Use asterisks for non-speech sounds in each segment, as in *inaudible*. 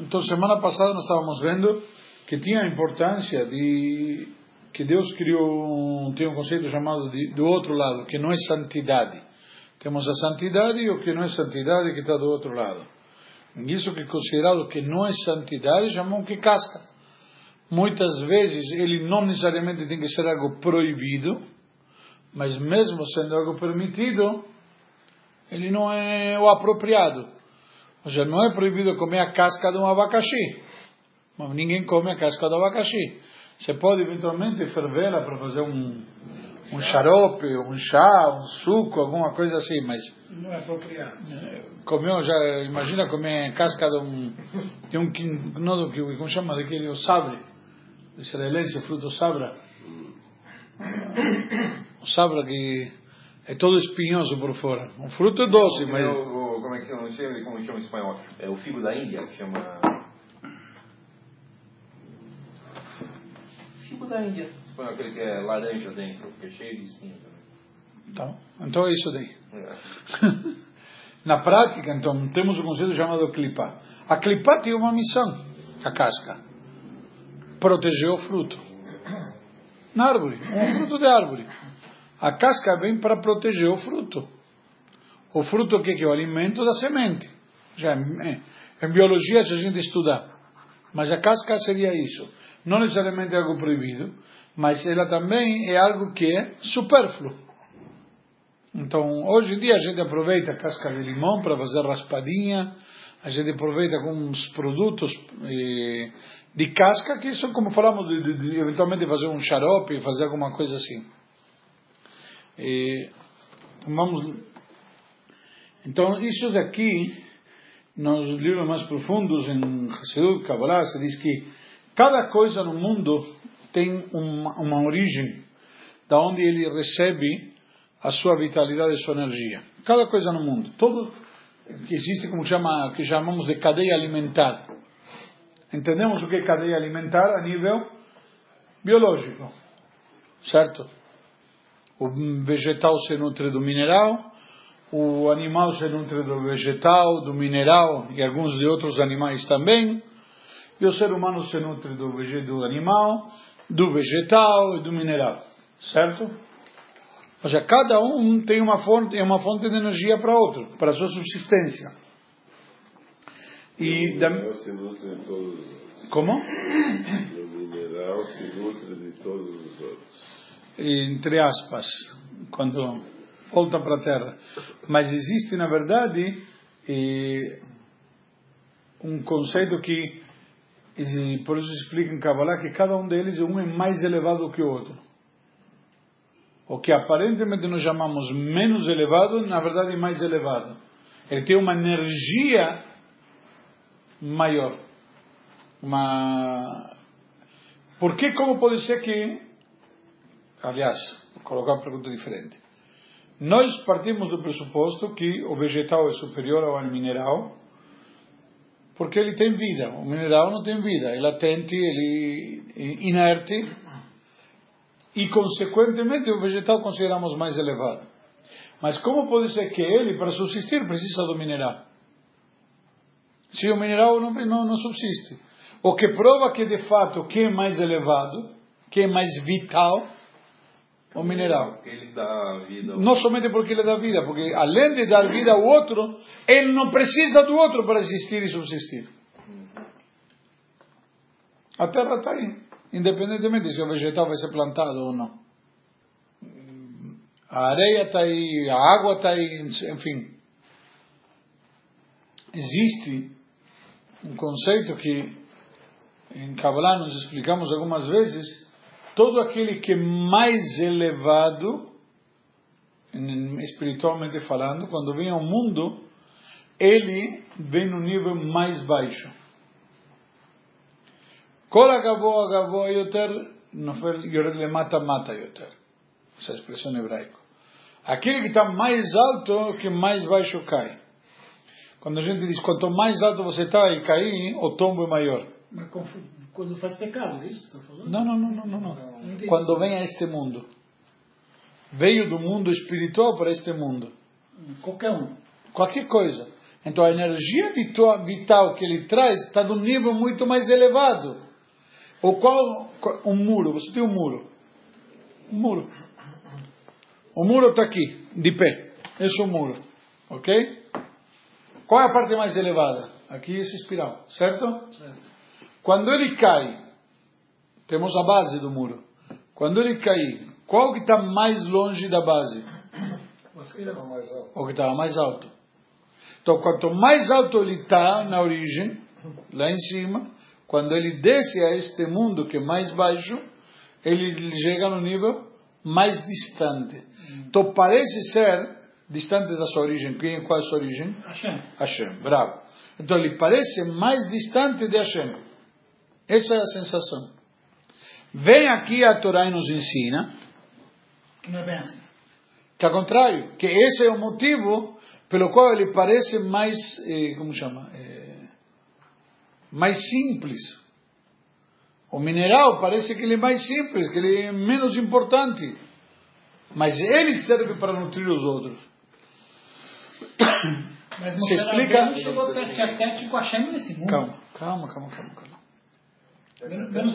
Então, semana passada nós estávamos vendo que tinha a importância de que Deus criou tem um conceito chamado de, do outro lado, que não é santidade. Temos a santidade e o que não é santidade que está do outro lado. Isso que é considerado que não é santidade, chamam que casca. Muitas vezes ele não necessariamente tem que ser algo proibido, mas mesmo sendo algo permitido, ele não é o apropriado. Ou seja, não é proibido comer a casca de um abacaxi. Mas ninguém come a casca do abacaxi. Você pode eventualmente fervê-la para fazer um, um xarope, um chá, um suco, alguma coisa assim, mas. Não é apropriado. Comeu, já, imagina comer casca de um. de um. não do kiwi, como chama? Daquele, o sabre. Israelense, o fruto sabra. O sabra que é todo espinhoso por fora. Um fruto doce, mas. Como é que chama? Não sei como chama em espanhol. É o figo da Índia, que chama. Figo da Índia. Espanhol, aquele que é laranja dentro, que é cheio de espinhos também. Então, então é isso daí. É. *laughs* Na prática, então, temos um conceito chamado clipá. A clipá tem uma missão, a casca. Proteger o fruto. Na árvore, um fruto de árvore. A casca vem para proteger o fruto. O fruto que é o alimento da semente. Já em, em biologia se a gente estuda, mas a casca seria isso. Não necessariamente algo proibido, mas ela também é algo que é supérfluo. Então, hoje em dia a gente aproveita a casca de limão para fazer raspadinha, a gente aproveita alguns produtos eh, de casca que são, como falamos, de, de, de, eventualmente fazer um xarope, fazer alguma coisa assim. E, vamos, então, isso daqui, nos livros mais profundos, em Hassidut, Kabbalah, se diz que cada coisa no mundo tem uma, uma origem, da onde ele recebe a sua vitalidade e sua energia. Cada coisa no mundo, todo que existe como chama, que chamamos de cadeia alimentar. Entendemos o que é cadeia alimentar a nível biológico, certo? O vegetal se nutre do mineral, o animal se nutre do vegetal, do mineral e alguns de outros animais também. E o ser humano se nutre do, do animal, do vegetal e do mineral, certo? Ou seja, cada um tem uma fonte, é uma fonte de energia para outro, para a sua subsistência. E o mineral se nutre de todos os Como? O mineral se nutre de todos os outros. Entre aspas, quando volta para a Terra. Mas existe, na verdade, um conceito que, por isso explica em Kabbalah, que cada um deles, um é mais elevado que o outro. O que aparentemente nós chamamos menos elevado, na verdade é mais elevado. Ele tem uma energia maior. Uma... Por que, como pode ser que... Aliás, vou colocar uma pergunta diferente. Nós partimos do pressuposto que o vegetal é superior ao mineral, porque ele tem vida. O mineral não tem vida, é latente, ele é inerte, e consequentemente o vegetal consideramos mais elevado. Mas como pode ser que ele, para subsistir, precisa do mineral? Se o mineral não, não, não subsiste. O que prova que de fato quem é mais elevado, quem é mais vital, o mineral. Porque ele dá vida. Não somente porque ele dá vida, porque além de dar vida ao outro, ele não precisa do outro para existir e subsistir. A terra está aí, independentemente se o vegetal vai ser plantado ou não. A areia está aí, a água está aí, enfim. Existe um conceito que em Kabbalah nós explicamos algumas vezes, todo aquele que é mais elevado, espiritualmente falando, quando vem ao mundo, ele vem no nível mais baixo. Kol agavoa agavoa yoter, nofel yored lemata mata yoter. Essa expressão em hebraico. Aquele que está mais alto, que mais baixo cai. Quando a gente diz quanto mais alto você está e cair, o tombo é maior. Mas quando faz pecado, é isso que você está falando? Não, não, não, não, não. não. Quando vem a este mundo. Veio do mundo espiritual para este mundo. Qualquer um. Qualquer coisa. Então a energia vital, vital que ele traz está de um nível muito mais elevado. O qual, um muro, você tem um muro. Um muro. O muro está aqui, de pé. Esse é o muro. Ok? Qual é a parte mais elevada? Aqui esse espiral, certo? Certo. Quando ele cai, temos a base do muro. Quando ele cair, qual que está mais longe da base? O que estava mais alto. Então, quanto mais alto ele está na origem, lá em cima, quando ele desce a este mundo que é mais baixo, ele chega no nível mais distante. Então, parece ser distante da sua origem. Quem, qual é a sua origem? Hashem. Hashem, bravo. Então ele parece mais distante de Hashem. Essa é a sensação. Vem aqui a Torá e nos ensina Que não é bem assim. que ao contrário, que esse é o motivo pelo qual ele parece mais, eh, como chama, Eh, mais simples. O mineral parece que ele é mais simples, que ele é menos importante. Mas ele serve para nutrir os outros. Mas Se explica- chegou tete a tete com Hashem nesse mundo. Calma, calma, calma, calma. calma.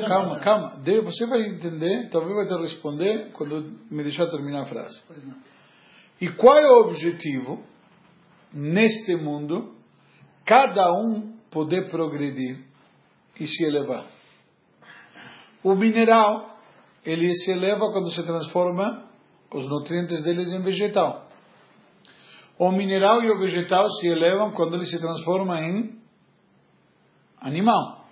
Calma, calma. Você vai entender, talvez vai te responder quando me deixar terminar a frase. E qual é o objetivo neste mundo? Cada um poder progredir e se elevar. O mineral, ele se eleva quando se transforma os nutrientes deles em vegetal. O mineral e o vegetal se elevam quando ele se transforma em animal.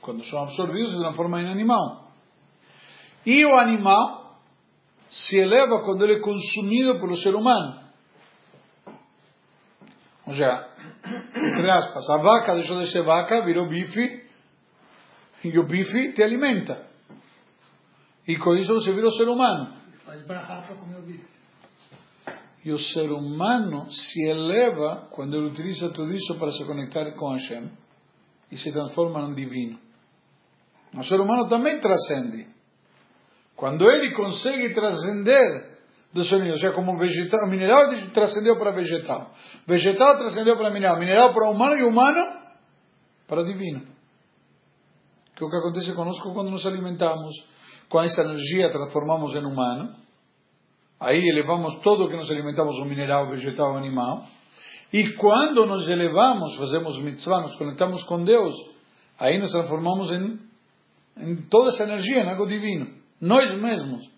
Quando são absorvidos, se transforma em animal. E o animal se eleva quando ele é consumido pelo ser humano. Ou seja, entre aspas, a vaca deixou de ser vaca, virou bife, e o bife te alimenta. E com isso você vira o ser humano. Faz barra para comer o bife. E o ser humano se eleva quando ele utiliza tudo isso para se conectar com Hashem e se transforma num divino. O ser humano também transcende. Quando ele consegue transcender do nível, ou seja, como vegetal, o mineral transcendeu para vegetal, vegetal transcendeu para mineral, mineral para humano e humano para divino. Que é o que acontece conosco quando nos alimentamos com essa energia, transformamos em humano. Aí elevamos todo o que nos alimentamos, o mineral, vegetal, animal. E quando nos elevamos, fazemos mitzvah, nos conectamos com Deus, aí nos transformamos em toda essa energia, em algo divino. Nós mesmos.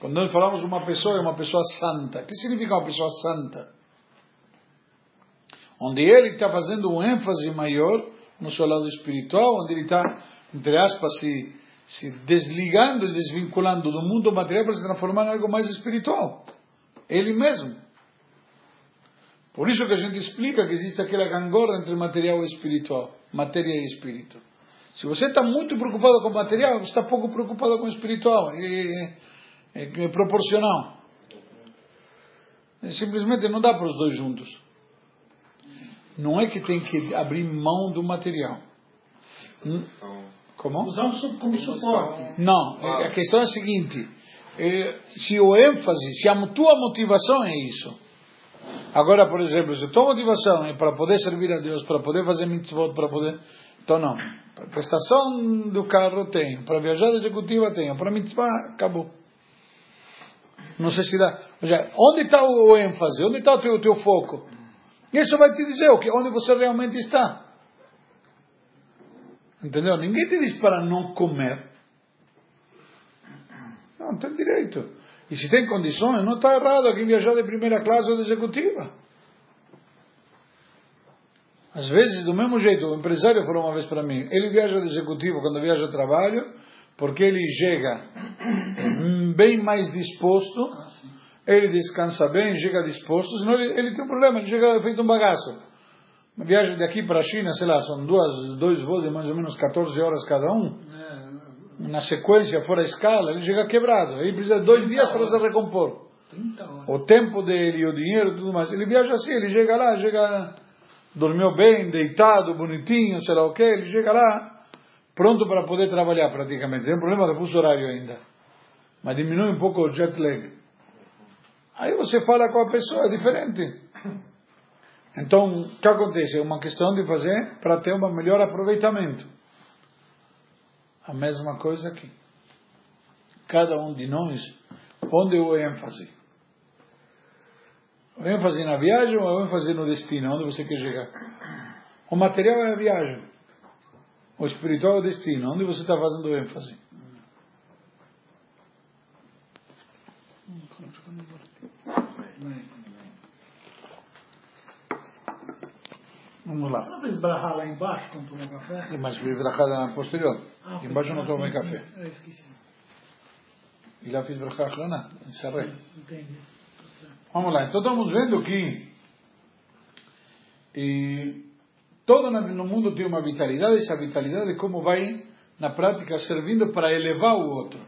Quando nós falamos de uma pessoa, é uma pessoa santa. O que significa uma pessoa santa? Onde ele está fazendo um ênfase maior no seu lado espiritual, onde ele está, entre aspas, se, se desligando e desvinculando do mundo material para se transformar em algo mais espiritual. Ele mesmo. Por isso que a gente explica que existe aquela gangorra entre material e espiritual, matéria e espírito. Se você está muito preocupado com o material, você está pouco preocupado com o espiritual. É, proporcional. Simplesmente não dá para os dois juntos. Não é que tem que abrir mão do material. Hum, Como? Usar como suporte. Não, é- a questão é a seguinte: é, se o ênfase, se a tua motivação é isso. Agora, por exemplo, se a tua motivação é para poder servir a Deus, para poder fazer mitzvot, para poder. Então, não. Para prestação do carro tem, para viajar executiva tem, para mitzvah, acabou. Não sei se dá. Ou seja, onde está o ênfase? Onde está o teu, teu foco? Isso vai te dizer o que, onde você realmente está. Entendeu? Ninguém te diz para não comer. Não, tem direito. E se tem condições, não está errado quem viajar de primeira classe ou de executiva. Às vezes, do mesmo jeito, o empresário falou uma vez para mim, ele viaja de executivo quando viaja a trabalho, porque ele chega *coughs* bem mais disposto, ele descansa bem, chega disposto, senão ele, ele tem um problema, ele chega feito um bagaço. Uma viagem daqui para a China, sei lá, são duas, dois voos de mais ou menos 14 horas cada um É, na sequência, fora a escala, ele chega quebrado. Aí precisa de dois dias para se recompor. 30 horas. O tempo dele, o dinheiro tudo mais. Ele viaja assim, ele chega lá, chega, dormiu bem, deitado, bonitinho, sei lá o quê, ele chega lá, pronto para poder trabalhar praticamente. Tem um problema de fuso horário ainda. Mas diminui um pouco o jet lag. Aí você fala com a pessoa, é diferente. Então, o que acontece? É uma questão de fazer para ter um melhor aproveitamento. A mesma coisa aqui. Cada um de nós, onde o ênfase? O ênfase na viagem ou o ênfase no destino? Onde você quer chegar? O material é a viagem. O espiritual é o destino. Onde você está fazendo ênfase? Vamos lá. Dá para esbarrar lá embaixo quando tomar café? Mas fiz brachada na posterior. Ah, Embaixo eu não tomei sim, café. sim. Eu esqueci. E lá fiz brachada achrona. Encerrei. Entendi. Vamos lá. Então estamos vendo que e, todo na- no mundo tem uma vitalidade. Essa vitalidade como vai, na prática, servindo para elevar o outro.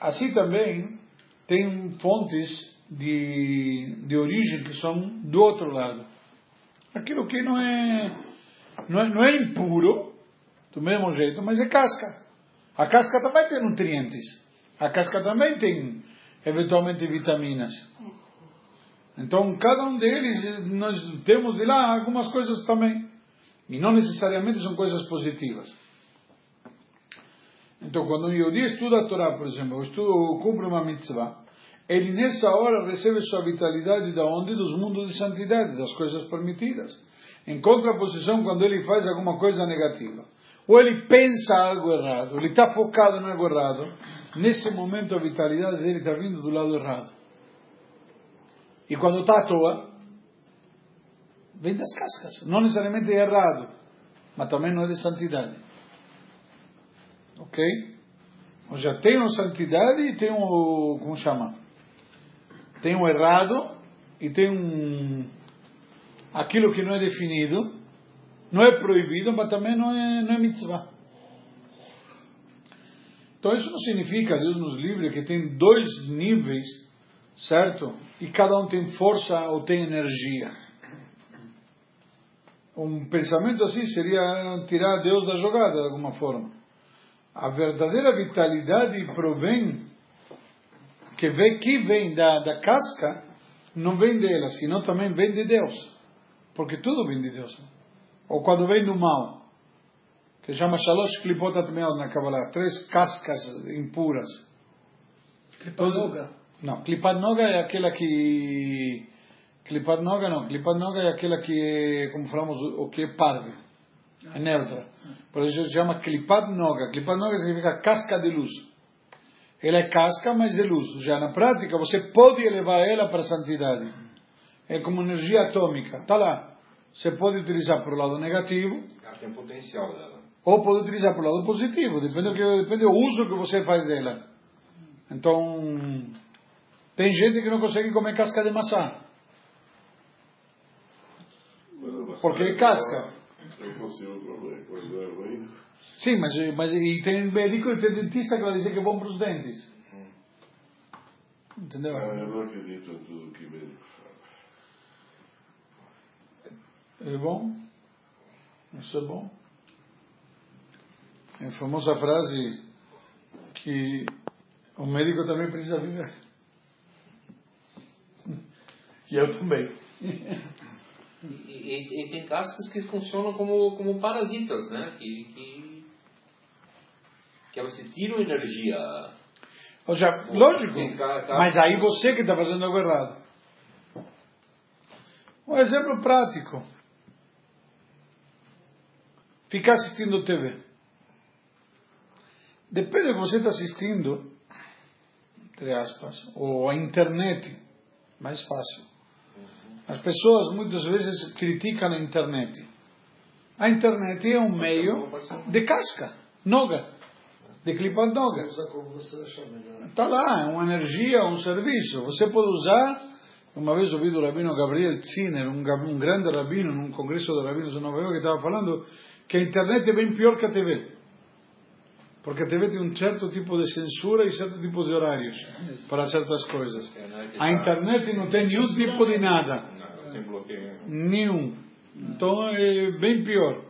Assim também tem fontes de, de origem que são do outro lado. Aquilo que não é, não é, não é impuro, do mesmo jeito, mas é casca. A casca também tem nutrientes. A casca também tem, eventualmente, vitaminas. Então, cada um deles, nós temos de lá algumas coisas também. E não necessariamente são coisas positivas. Então, quando um Yodi estuda a Torá, por exemplo, ou cumpre uma mitzvah, ele nessa hora recebe sua vitalidade da onde? Dos mundos de santidade, das coisas permitidas. Em contraposição, quando ele faz alguma coisa negativa, ou ele pensa algo errado, ele está focado em algo errado, nesse momento a vitalidade dele está vindo do lado errado. E quando está à toa, vem das cascas. Não necessariamente é errado, mas também não é de santidade. Ok? Ou seja, tem uma santidade e tem um. Como chama? Tem um errado e tem um. Aquilo que não é definido. Não é proibido, mas também não é, não é mitzvah. Então isso não significa, Deus nos livre, que tem dois níveis, certo? E cada um tem força ou tem energia. Um pensamento assim seria tirar Deus da jogada, de alguma forma. A verdadeira vitalidade provém, que vem, que vem da, da casca, não vem dela, senão também vem de Deus. Porque tudo vem de Deus. Ou quando vem do mal, que chama Shalosh Klipotat Meod na Kabbalah, três cascas impuras. Clipa Noga. Não, Klipat Noga é aquela que. Klipat Noga não, Klipat Noga é aquela que é, como falamos, o que é parve, é neutra. Por isso se chama Klipat Noga. Klipat Noga significa casca de luz. Ela é casca, mas é luz. Já na prática você pode elevar ela para a santidade. É como energia atômica. Está lá. Você pode utilizar para o lado negativo Ela tem potencial dela. Ou pode utilizar para o lado positivo. Depende do, que, depende do uso que você faz dela. Então, tem gente que não consegue comer casca de maçã. Porque é casca. Eu consigo comer, é ruim. Sim, mas, mas e tem médico e tem dentista que vai dizer que é bom para os dentes. Entendeu? Ah, eu não acredito em tudo que médico fala. É bom? Isso é bom. É a famosa frase que o médico também precisa viver. E eu também. E, e- e tem cascas que funcionam como, como parasitas, né? Que, que, que elas se tiram energia. Ou seja, lógico, mas aí você que está fazendo algo errado. Um exemplo prático. Ficar assistindo TV. Depende do que você está assistindo, entre aspas, ou a internet, mais fácil. As pessoas muitas vezes criticam a internet. A internet é um meio de casca, noga, de clipar noga. Está lá, é uma energia, um serviço. Você pode usar. Uma vez ouvi do rabino Gabriel Tziner, um, um grande rabino, num congresso de rabinos em Nova York, que estava falando que a internet é bem pior que a TV. Porque a TV tem um certo tipo de censura e certo tipo de horários para certas coisas. A internet não tem nenhum tipo de nada. Não, tem bloqueio. Nenhum. Então é bem pior.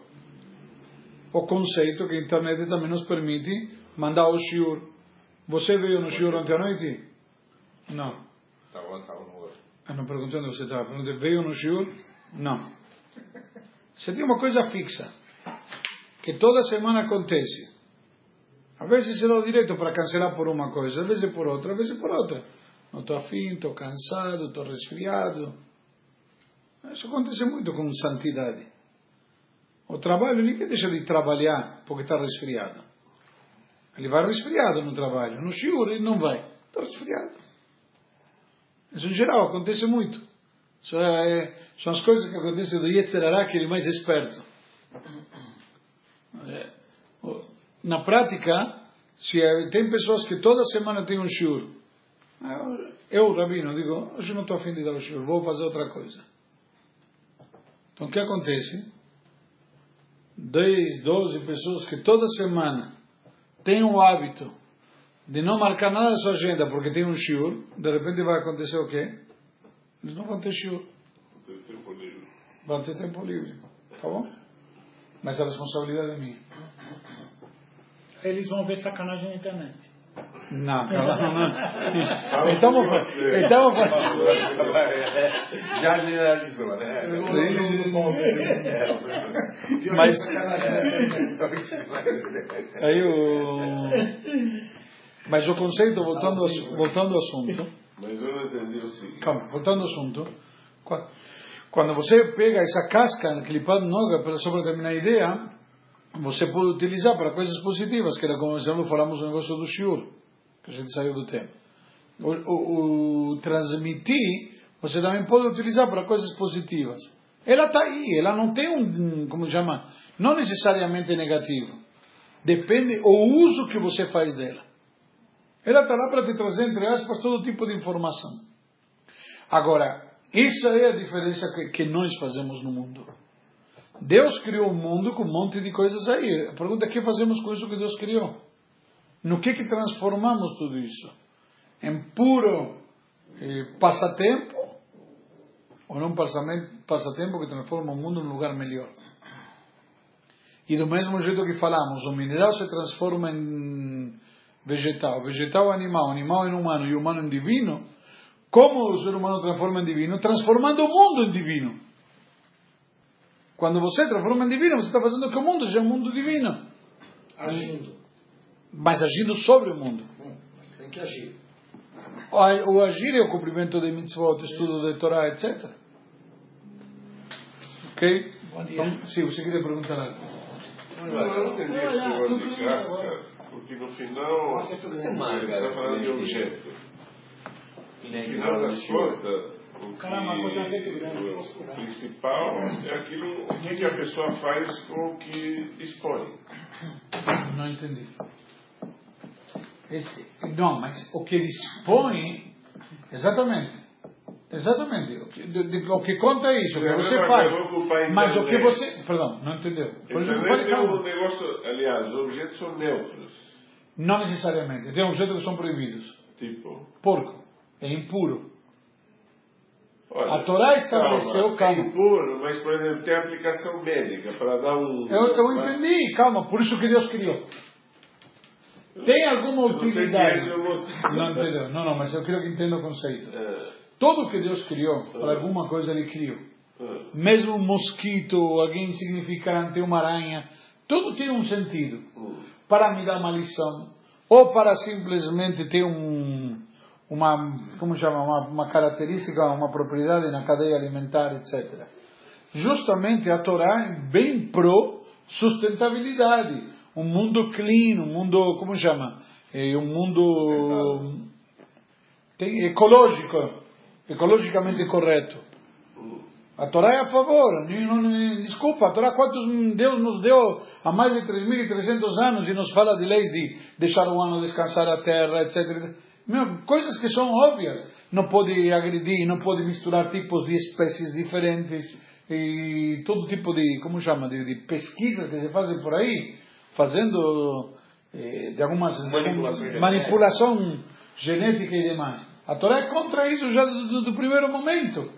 O conceito que a internet também nos permite mandar o shiur. Você veio no shiur ontem à noite? Não. Tava, tava no outro. Eu não perguntei onde você estava. Perguntei, veio no shiur? Não. Você tem uma coisa fixa, que toda semana acontece. Às vezes se dá o direito para cancelar por uma coisa, às vezes por outra, às vezes por outra. Não estou afim, estou cansado, estou resfriado. Isso acontece muito com santidade. O trabalho, ninguém deixa de trabalhar porque está resfriado. Ele vai resfriado no trabalho. No shiur ele não vai. Está resfriado. Isso em geral acontece muito. É, são as coisas que acontecem do Yetzerará, que ele é mais esperto. É, na prática, se é, tem pessoas que toda semana tem um shiur. Eu, Rabino, digo, hoje não estou afim de dar o shiur, vou fazer outra coisa. Então o que acontece? 10, 12 pessoas que toda semana têm o hábito de não marcar nada na sua agenda porque tem um shiur, de repente vai acontecer o quê? Eles não vão ter shiur. Vão ter tempo livre. Tá bom? Mas a responsabilidade é minha. Eles vão ver sacanagem na internet. Não, *laughs* calma, não. Estamos estamos Já generalizou, né? Mas aí o mas o conceito voltando ao, voltando ao assunto. Mas eu não entendi o seguinte. Calma, voltando ao assunto. Quando você pega essa casca, clipado noga, só para terminar a ideia, você pode utilizar para coisas positivas, que era como exemplo falamos no negócio do shiur, que a gente saiu do tema. O, o, o transmitir, você também pode utilizar para coisas positivas. Ela está aí, ela não tem um, como chama, não necessariamente negativo. Depende o uso que você faz dela. Ela está lá para te trazer, entre aspas, todo tipo de informação. Agora, essa é a diferença que, que nós fazemos no mundo. Deus criou o mundo com um monte de coisas aí. A pergunta é o que fazemos com isso que Deus criou? No que que transformamos tudo isso? Em puro eh, passatempo? Ou num passatempo que transforma o mundo num lugar melhor? E do mesmo jeito que falamos, o mineral se transforma em vegetal, vegetal animal, animal em humano e humano em divino. Como o ser humano transforma em divino? Transformando o mundo em divino. Quando você transforma em divino, você está fazendo que o mundo seja um mundo divino. Agindo. Mas agindo sobre o mundo. Hum, mas tem que agir. O agir é o cumprimento de mitzvot, estudo de Torá, etc. Ok? Bom dia. Então, sim, você queria perguntar algo. Não, eu não entendi esse Olha, negócio de casca, porque no final Nossa, você tudo bem. está falando de objeto. No final das contas, o, que, o, principal é aquilo o que, que a pessoa faz com o que expõe. Não entendi. Esse, não, mas o que expõe, exatamente. Exatamente. O que, de, de, o que conta é isso, o que É você faz. Mas o que você. Perdão, não entendeu. Por exemplo, pode, é calma. negócio, aliás, os objetos são neutros. Não necessariamente. Tem objetos que são proibidos. Tipo, Porco. É impuro. Olha, A Torá estabeleceu, calma. É impuro, mas, por exemplo, tem aplicação médica para dar um. Eu, eu entendi, calma, por isso que Deus criou. Tem alguma se utilidade. esse é. Não entendeu? Não, não, mas eu quero que entenda o conceito. É, Tudo que Deus criou, para alguma coisa Ele criou. é. Mesmo um mosquito, alguém insignificante, uma aranha, tudo tem um sentido. Para me dar uma lição, ou para simplesmente ter um, uma, como chama, uma, uma característica, uma propriedade na cadeia alimentar, etc. Justamente a Torá é bem pro sustentabilidade, um mundo clean, um mundo, como chama, é um mundo tem, ecológico, ecologicamente correto. A Torá é a favor. Desculpa, a Torá quantos Deus nos deu há mais de 3.300 anos e nos fala de leis de deixar o ano descansar a terra, etc. Meu, coisas que são óbvias. Não pode agredir, não pode misturar tipos de espécies diferentes e todo tipo de, como chama, de, de pesquisas que se fazem por aí, fazendo eh, de algumas Manipulação genética. manipulação genética e demais. A Torá é contra isso já do, do- do primeiro momento.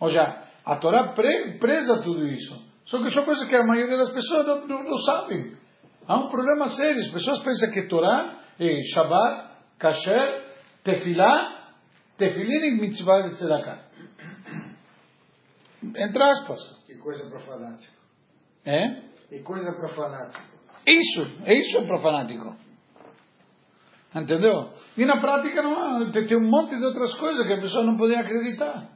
Ou seja, a Torá pre, preza tudo isso. Só que são coisas que a maioria das pessoas não, não, não sabem. Há um problema sério. As pessoas pensam que Torá é Shabbat, Kasher, Tefilá, Tefilin e Mitzvah de Tzedakah. entre aspas. Que coisa para fanático. É? Que coisa para fanático. Isso, isso é para fanático. Entendeu? E na prática não há, tem, um monte de outras coisas que a pessoa não podia acreditar.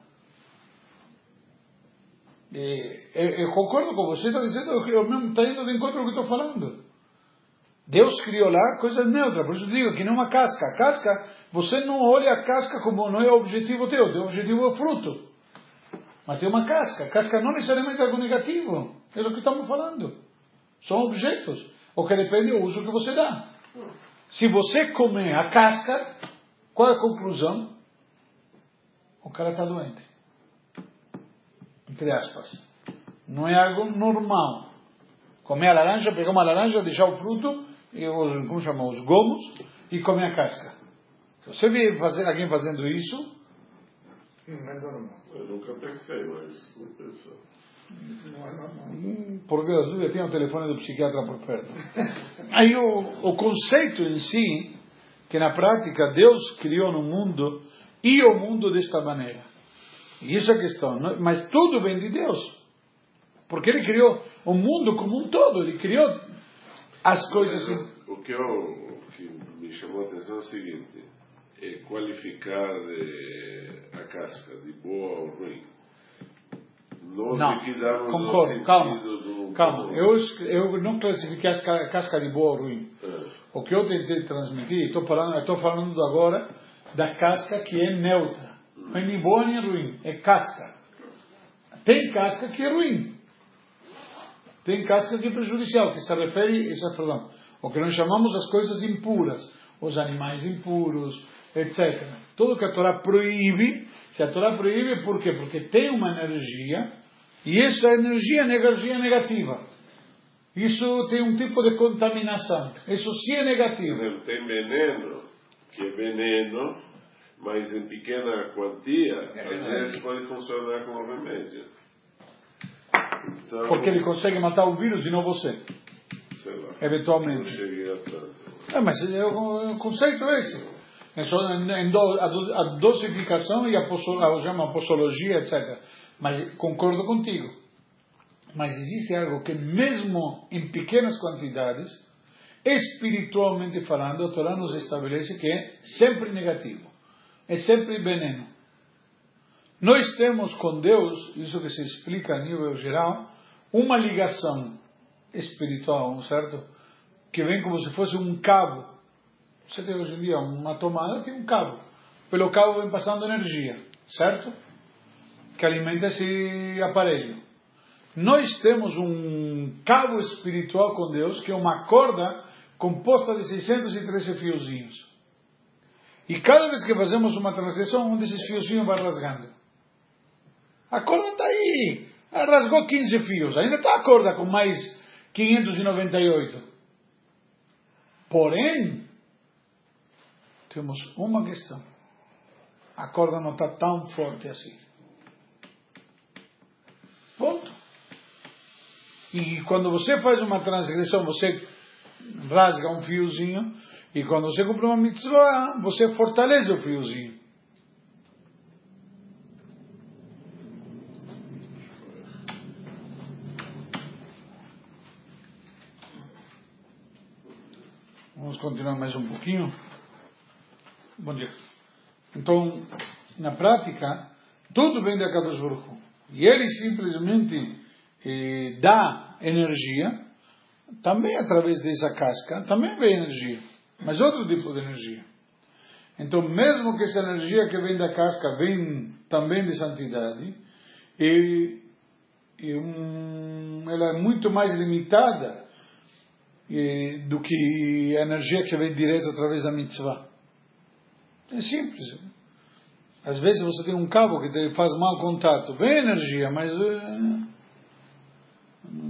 E, eu, eu concordo com você, está dizendo, eu mesmo está indo de encontro ao que estou falando. Deus criou lá coisas neutras, por isso eu digo que não é uma casca. A casca, você não olha a casca como não é o objetivo teu, o objetivo é o fruto. Mas tem uma casca. A casca não necessariamente é algo negativo. É o que estamos falando. São objetos. O que depende do uso que você dá. Se você comer a casca, qual é a conclusão? O cara está doente. Entre aspas. Não é algo normal. Comer a laranja, pegar uma laranja, deixar o fruto, os, como chama, os gomos, e comer a casca. Se você vê fazer, alguém fazendo isso, Não é normal. Eu nunca pensei, mas pensar. Não é normal. hum, por Deus, eu tenho o telefone do psiquiatra por perto. *laughs* Aí o, o conceito em si, que na prática Deus criou no mundo, e o mundo desta maneira. E isso é a questão. não- Mas tudo vem de Deus. Porque Ele criou o mundo como um todo. Ele criou as coisas. O que, eu, o que me chamou a atenção é o seguinte: é qualificar eh, a casca de boa ou ruim. Nós Não, concordo, calma. do- Calma, eu, eu não classifiquei as ca- casca de boa ou ruim. É. O que eu tentei transmitir, estou falando, estou falando agora da casca que é neutra. Não é nem boa nem ruim, é casca. Tem casca que é ruim. Tem casca que é prejudicial, que se refere, é, perdão, o que nós chamamos as coisas impuras, os animais impuros, etc. Tudo que a Torá proíbe, se a Torá proíbe, por quê? Porque tem uma energia, e essa energia é energia negativa. Isso tem um tipo de contaminação. Isso sim é negativo. tem veneno, que é veneno, mas em pequena quantia, às vezes pode funcionar como remédio. Então, Porque ele consegue matar o vírus e não você, lá, eventualmente. É, mas é o, o conceito é esse. É só em- do- a, a dosificação e a, a, posologia, etc. Mas concordo contigo. Mas existe algo que mesmo em pequenas quantidades, espiritualmente falando, a Torá nos estabelece que é sempre negativo. É sempre veneno. Nós temos com Deus, isso que se explica a nível geral, uma ligação espiritual, certo? Que vem como se fosse um cabo. Você tem hoje em dia uma tomada, tem um cabo. Pelo cabo vem passando energia, certo? Que alimenta esse aparelho. Nós temos um cabo espiritual com Deus, que é uma corda composta de 613 fiozinhos. E cada vez que fazemos uma transgressão, um desses fiozinhos vai rasgando. A corda está aí. Rasgou 15 fios. Ainda está a corda com mais 598. Porém, temos uma questão. A corda não está tão forte assim. Ponto. E quando você faz uma transgressão, você rasga um fiozinho. E quando você cumpre uma mitzvah, você fortalece o fiozinho. Vamos continuar mais um pouquinho. Bom dia. Então, na prática, tudo vem da Kadosh Baruch Hu. E ele simplesmente eh, dá energia, também através dessa casca, também vem energia, mas outro tipo de energia. Então, mesmo que essa energia que vem da casca vem também de santidade, e, e um, ela é muito mais limitada do que a energia que vem direto através da mitzvah. É simples. Às vezes você tem um cabo que faz mau contato, vem energia, mas eh,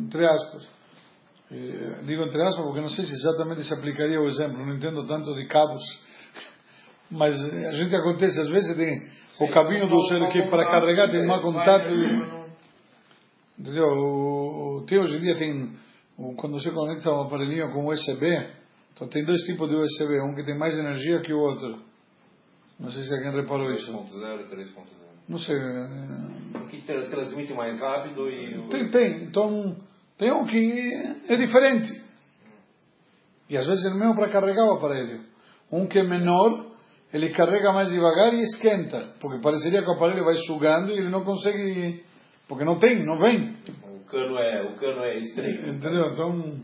entre aspas. Digo entre aspas porque não sei se exatamente se aplicaria o exemplo, não entendo tanto de cabos. *laughs* Mas a gente acontece, às vezes tem o cabinho do céu que para carregar tem mau contato. e- Entendeu? O, tem hoje em dia tem, quando você conecta um aparelhinho com USB, então tem dois tipos de USB, um que tem mais energia que o outro. Não sei se alguém reparou isso. 3.0 e 3.0. não sei. eh, O que tra- transmite mais rápido e. Tem, tem. Então, tem um que é diferente. E às vezes é mesmo para carregar o aparelho. Um que é menor, ele carrega mais devagar e esquenta. Porque pareceria que o aparelho vai sugando e ele não consegue. Porque não tem, não vem. Cano é, o cano é estreito. Entendeu? Então,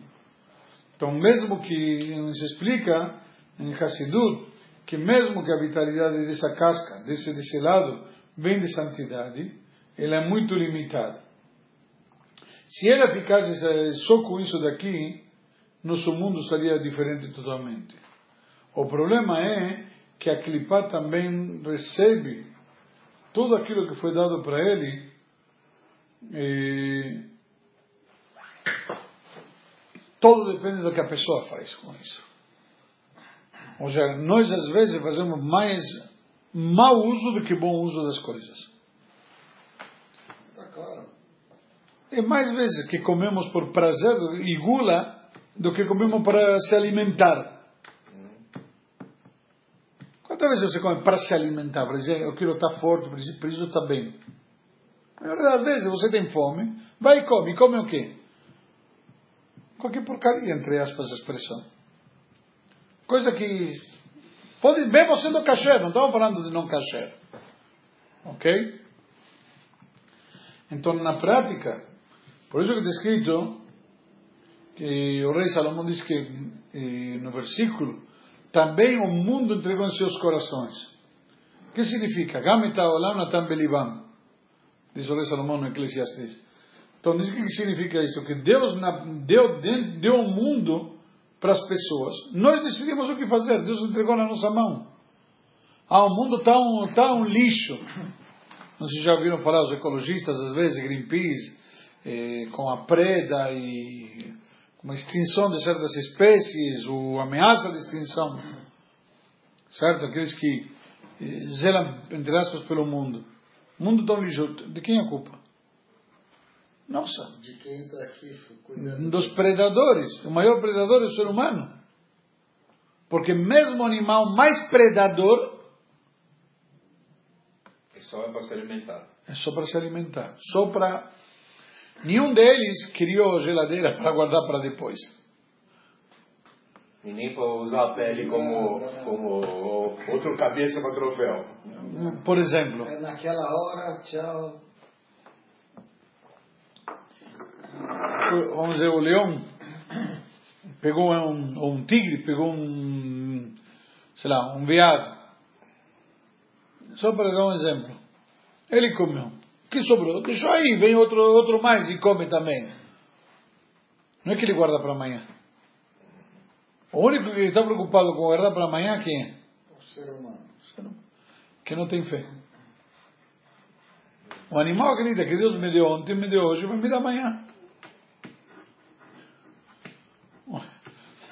então mesmo que se explica em Hassidut que mesmo que a vitalidade dessa casca, desse, desse lado, vem de santidade, ela é muito limitada. Se ela ficasse eh, só com isso daqui, nosso mundo estaria diferente totalmente. O problema é que a Klipá também recebe tudo aquilo que foi dado para ele eh, Todo depende do que a pessoa faz com isso. Ou seja, nós às vezes fazemos mais mau uso do que bom uso das coisas. Tá claro. É mais vezes que comemos por prazer e gula do que comemos para se alimentar. Quantas vezes você come para se alimentar? Para dizer, eu quero estar forte, por isso, por isso está bem. Às vezes você tem fome, vai e come. Come o quê? Qualquer porcaria, entre aspas, a expressão. Coisa que. Pode, mesmo sendo kasher, não estamos falando de não kasher. Ok? Então, na prática, por isso que está escrito que o rei Salomão diz que eh, no versículo também o mundo entregou em seus corações. O que significa? Gameta olam belibam. Diz o rei Salomão no Eclesiastes. Então, o que significa isso? Que Deus deu, deu, o mundo para as pessoas. Nós decidimos o que fazer. Deus entregou na nossa mão. Ah, o mundo está um, tá um lixo. Se já ouviram falar os ecologistas, às vezes, Greenpeace, eh, com a preda e com a extinção de certas espécies, ou ameaça de extinção. Certo? Aqueles que eh, zelam, entre aspas, pelo mundo. O mundo um lixo. De quem é a culpa? Nossa. De quem está aqui cuidando. Dos predadores. O maior predador é o ser humano. Porque mesmo o animal mais predador É só para se alimentar. é só para se alimentar. Só para. Nenhum deles criou geladeira *laughs* para guardar para depois. E nem para usar a pele como, como outro cabeça para troféu. Por exemplo, É naquela hora, tchau. Vamos dizer, o leão pegou um, ou um tigre, pegou um, sei lá, um veado. Só para dar um exemplo. Ele comeu. O que sobrou? Deixou aí, vem outro, outro mais e come também. Não é que ele guarda para amanhã. O único que está preocupado com guardar para amanhã, quem é? O ser humano. Que não tem fé. O animal acredita que Deus me deu ontem, me deu hoje, vai me dar amanhã.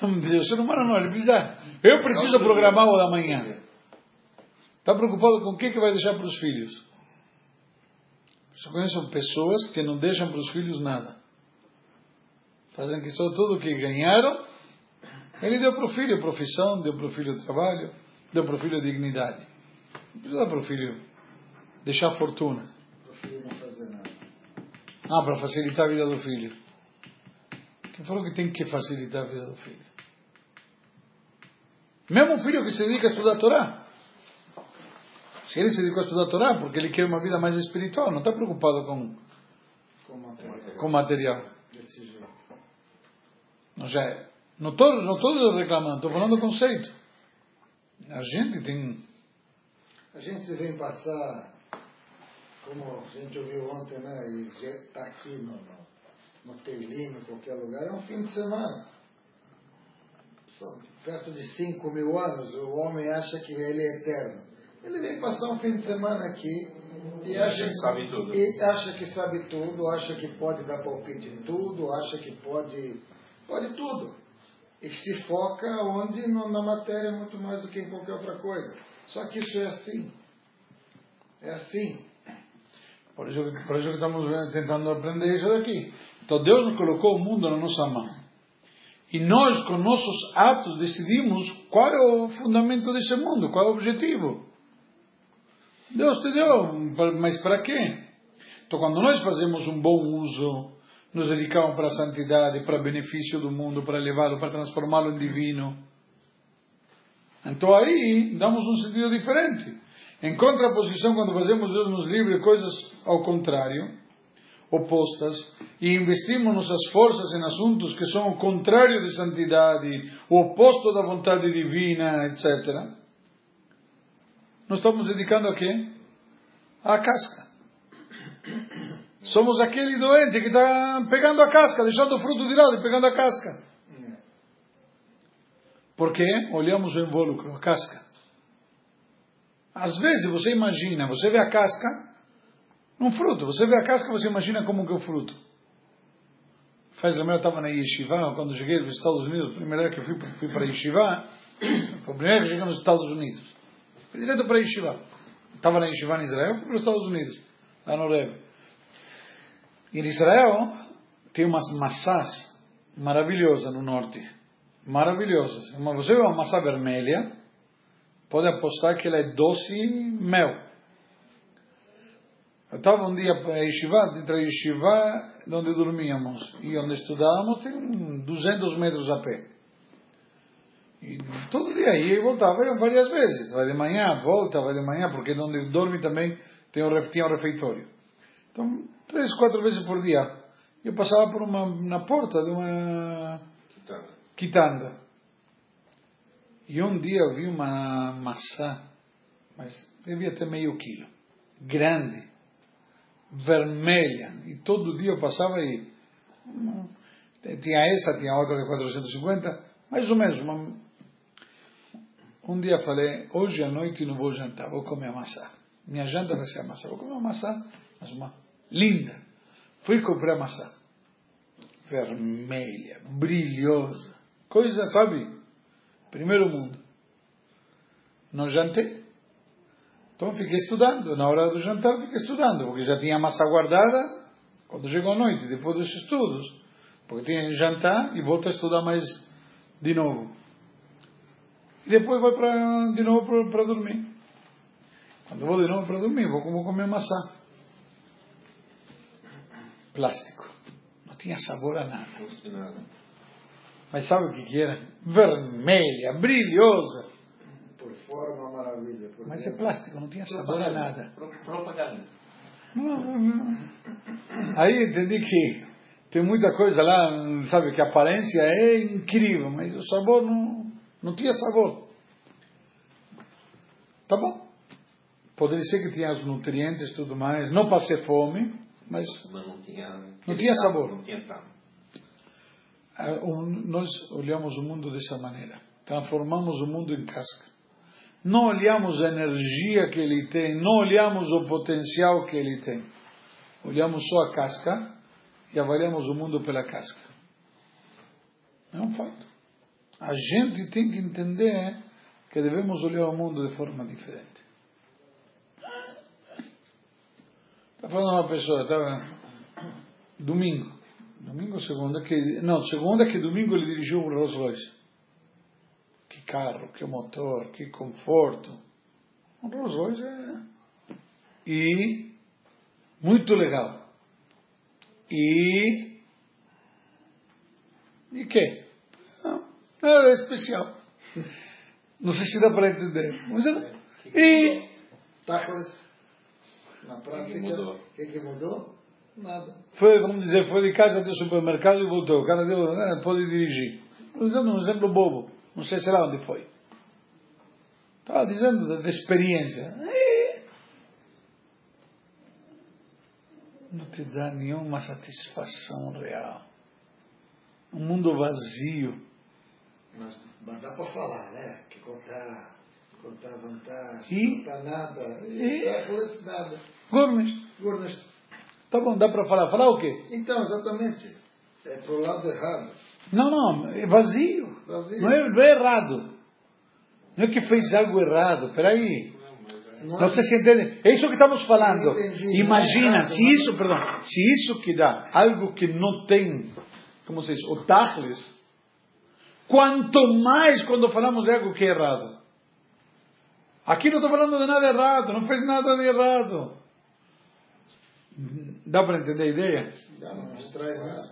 O ser humano não, ele precisa. Eu preciso programar o da manhã. Está preocupado com o que, que vai deixar para os filhos? Eu conheço pessoas que não deixam para os filhos nada. Fazem que só tudo que ganharam, ele deu para o filho profissão, deu para o filho trabalho, deu para o filho dignidade. Não precisa para o filho deixar fortuna. Prefiro não fazer nada. Ah, para facilitar a vida do filho. Quem falou que tem que facilitar a vida do filho? Mesmo um filho que se dedica a estudar a Torá. Se ele se dedica a estudar a Torá, porque ele quer uma vida mais espiritual, não está preocupado com, Com material. com material. Desse jeito. Não, estou não estou reclamando, estou falando do conceito. A gente tem. A gente vem passar, como a gente ouviu ontem, né? E está aqui no, no, Teilim, em qualquer lugar, é um fim de semana. São perto de 5 mil anos, o homem acha que ele é eterno. Ele vem passar um fim de semana aqui e acha que sabe tudo. E acha que sabe tudo, acha que pode dar palpite em tudo, acha que pode. pode tudo. E se foca onde? No- Na matéria muito mais do que em qualquer outra coisa. Só que isso é assim. É assim. Por isso, que- por isso que estamos tentando aprender isso daqui. Então Deus nos colocou o mundo na nossa mão. E nós, com nossos atos, decidimos qual é o fundamento desse mundo, qual é o objetivo. Deus te deu, mas para quê? Então, quando nós fazemos um bom uso, nos dedicamos para a santidade, para benefício do mundo, para levá-lo, para transformá-lo em divino, então aí damos um sentido diferente. Em contraposição, quando fazemos Deus nos livre coisas ao contrário, opostas, e investimos nossas forças em assuntos que são o contrário de santidade, o oposto da vontade divina, etc., nós estamos dedicando a quê? À casca. Somos aquele doente que está pegando a casca, deixando o fruto de lado e pegando a casca. Porque olhamos o invólucro, a casca. Às vezes você imagina, você vê a casca num fruto, você vê a casca, você imagina como que é o fruto. Faz lembrar, eu estava na Yeshiva, quando cheguei nos Estados Unidos, a primeira vez que eu fui, fui para Yeshiva, foi a primeira vez que cheguei nos Estados Unidos. Fui direto para Yeshiva. Estava na Yeshiva em Israel, fui para os Estados Unidos, lá no Rebbe. E em Israel tem umas maçãs maravilhosas no norte. Maravilhosas. Você vê uma maçã vermelha, pode apostar que ela é doce mel. Eu estava um dia para a Yeshiva, dentro da Yeshiva, onde dormíamos e onde estudávamos, tem 200 metros a pé. E todo dia ia e voltava várias vezes. Vai de manhã, volta, vai de manhã, porque onde dorme também tem um, tinha um refeitório. Então, três, quatro vezes por dia. Eu passava por uma, na porta de uma quitanda. E um dia eu vi uma maçã, mas devia ter meio quilo, grande, vermelha. E todo dia eu passava e tinha essa, tinha outra de 450, mais ou menos. Uma... Um dia falei, hoje à noite não vou jantar, vou comer maçã. Minha janta vai ser a maçã. Vou comer uma maçã, mas uma linda. Fui comprar maçã. Vermelha, brilhosa. Coisa, sabe? Primeiro mundo. Não jantei. Então fiquei estudando. Na hora do jantar fiquei estudando, porque já tinha a massa guardada quando chegou a noite, depois dos estudos. Porque tinha que jantar e volto a estudar mais de novo. E depois vou pra, de novo para dormir. Quando vou de novo para dormir, vou como comer maçã plástico. Não tinha sabor a nada. Mas sabe o que, que era? Vermelha, brilhosa. Por fora uma maravilha. Por Mas é plástico, não tinha sabor a nada. Propaganda. Não, não. Aí entendi que tem muita coisa lá, sabe, que a aparência é incrível, mas o sabor não, não tinha sabor. Tá bom. Poderia ser que tinha os nutrientes e tudo mais. Não passei fome, mas, mas não tinha, não tinha sabor. Não tinha tanto. Nós olhamos o mundo dessa maneira. Transformamos o mundo em casca. Não olhamos a energia que ele tem, não olhamos o potencial que ele tem. Olhamos só a casca e avaliamos o mundo pela casca. É um fato. A gente tem que entender que devemos olhar o mundo de forma diferente. Está falando uma pessoa, estava domingo, domingo segunda, que, não, segunda que domingo ele dirigiu um Rolls Royce. Que carro, que motor, que conforto. Um Rolls Royce é... E muito legal. E e que? Não, era especial. Não sei se dá para entender. Mas, e Tacos. Na prática, o que, que, mudou? Nada. Foi, vamos dizer, foi de casa até o supermercado e voltou. O cara deu, né, pode dirigir. Dizendo um exemplo bobo. Não sei se lá onde foi. Estava dizendo da, da experiência. Não te dá nenhuma satisfação real. Um mundo vazio. Mas, mas dá para falar, né? Que contar contar vantagem, e? contar nada, e, e? nada. Gourmet. Gourmet. Tá bom, dá para falar. Falar o quê? Então, exatamente. É para o lado errado. Não, não, é vazio. Não, é, não é errado. Não é que fez algo errado, peraí. Não, não sei se entende. É isso que estamos falando. Imagina, se isso, perdão, se isso que dá algo que não tem, como se diz, o tachles, quanto mais quando falamos de algo que é errado. Aqui não estou falando de nada errado, não fez nada de errado. Dá para entender a ideia? Já não te traz nada.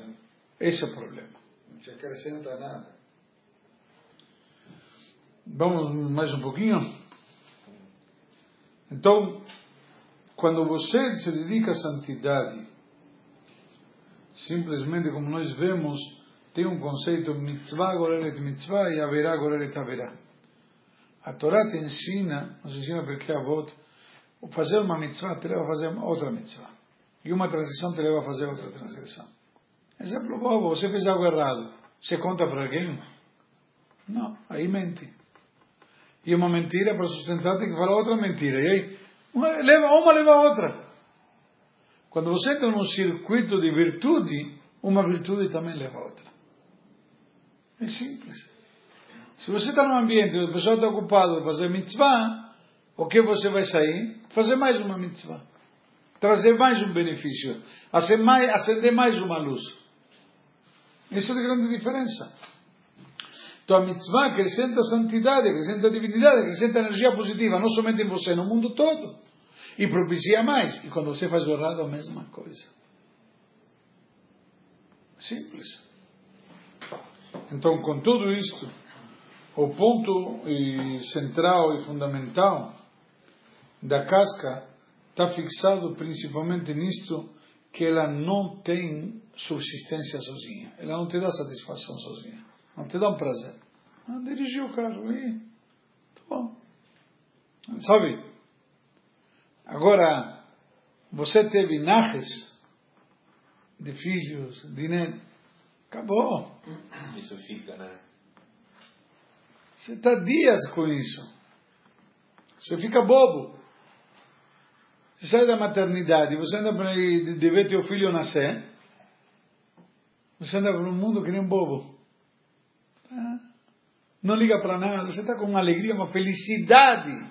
Esse é o problema. Não te acrescenta nada. Vamos mais um pouquinho? Então, quando você se dedica à santidade, simplesmente como nós vemos, tem um conceito mitzvah goreret mitzvah e haverá goreret haverá. A Torá te ensina, nos ensina porque a voto, fazer uma mitzvah te leva a fazer outra mitzvah. E uma transição te leva a fazer outra transição. Exemplo bobo, você fez algo errado. Você conta para alguém? Não, aí mente. E uma mentira para sustentar tem que falar outra mentira. E aí, uma leva, uma leva a outra. Quando você entra num circuito de virtude, uma virtude também leva a outra. É simples. Se você está num ambiente onde o pessoal está ocupado em fazer mitzvah, o que você vai sair? Fazer mais uma mitzvah. Trazer mais um benefício. Acender mais, uma luz. Isso é a grande diferença. Então a mitzvah acrescenta santidade, acrescenta divindade, acrescenta energia positiva, não somente em você, no mundo todo. E propicia mais. E quando você faz o errado, a mesma coisa. Simples. Então, com tudo isto, o ponto central e fundamental da casca está fixado principalmente nisto que ela não tem subsistência sozinha. Ela não te dá satisfação sozinha. Não te dá um prazer. Ah, dirigir o carro aí. Tá bom. Sabe? Agora, você teve narres de filhos, de netos. Acabou. Isso fica, né? Você está dias com isso. Você fica bobo. Você sai da maternidade, você anda para de ver teu filho nascer. Você anda para um mundo que nem um bobo. Não liga para nada, você está com uma alegria, uma felicidade.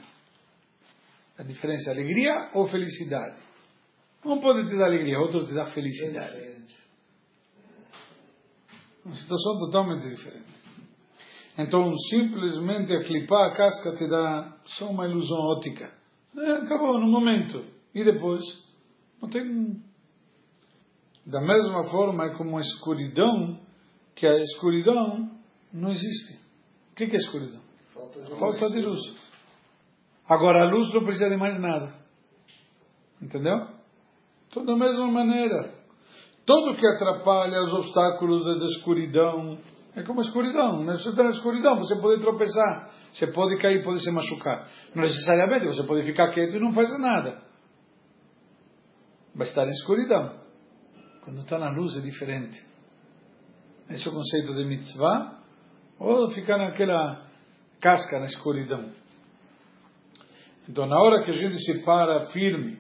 A diferença é alegria ou felicidade. Um pode te dar alegria, outro te dá felicidade. Uma situação totalmente diferente. Então, simplesmente aclipar a casca te dá só uma ilusão ótica. É, acabou no momento. E depois? Não tem. Da mesma forma é como a escuridão, que a escuridão não existe. O que é escuridão? Falta de, Falta de luz. Agora a luz não precisa de mais nada. Entendeu? Então, da mesma maneira. Tudo que atrapalha os obstáculos da escuridão é como a escuridão. Você está na escuridão, você pode tropeçar, você pode cair, pode se machucar. Não necessariamente, você pode ficar quieto e não fazer nada. Vai estar em escuridão. Quando está na luz é diferente. Esse é o conceito de mitzvah. Ou ficar naquela casca na escuridão. Então, na hora que a gente se para firme,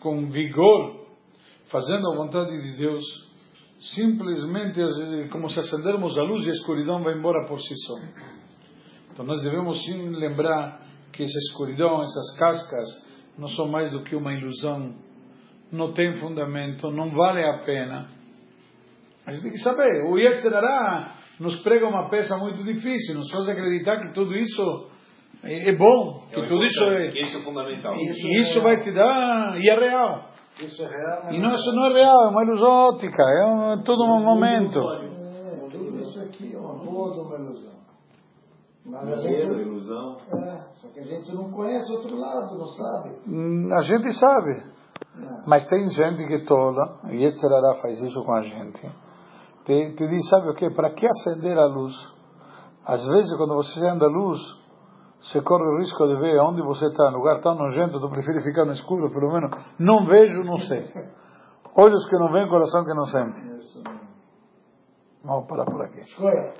com vigor, fazendo a vontade de Deus, simplesmente como se acendermos a luz e a escuridão vai embora por si só. Então, nós devemos sim lembrar que essa escuridão, essas cascas, não são mais do que uma ilusão, não tem fundamento, não vale a pena. A gente tem que saber, o Yetzirará nos prega uma peça muito difícil, nos faz acreditar que tudo isso é bom, que É o tudo isso é, que isso é fundamental. e isso vai te dar, e é real. Isso é real. mas E não, isso não é real, é uma ilusão óptica, é um, tudo um momento. É, tudo isso aqui é uma boa de uma ilusão. Mas a gente, ilusão. é, só que a gente não conhece outro lado, não sabe. Hum, A gente sabe, É. mas tem gente que tola, e Yetzirará faz isso com a gente, te, te diz, sabe o que? Para que acender a luz? Às vezes, quando você acende a luz, você corre o risco de ver onde você está, lugar tão nojento, tu prefere ficar no escuro, pelo menos. Não vejo, não sei. Olhos que não veem, coração que não sente. Vamos parar por aqui.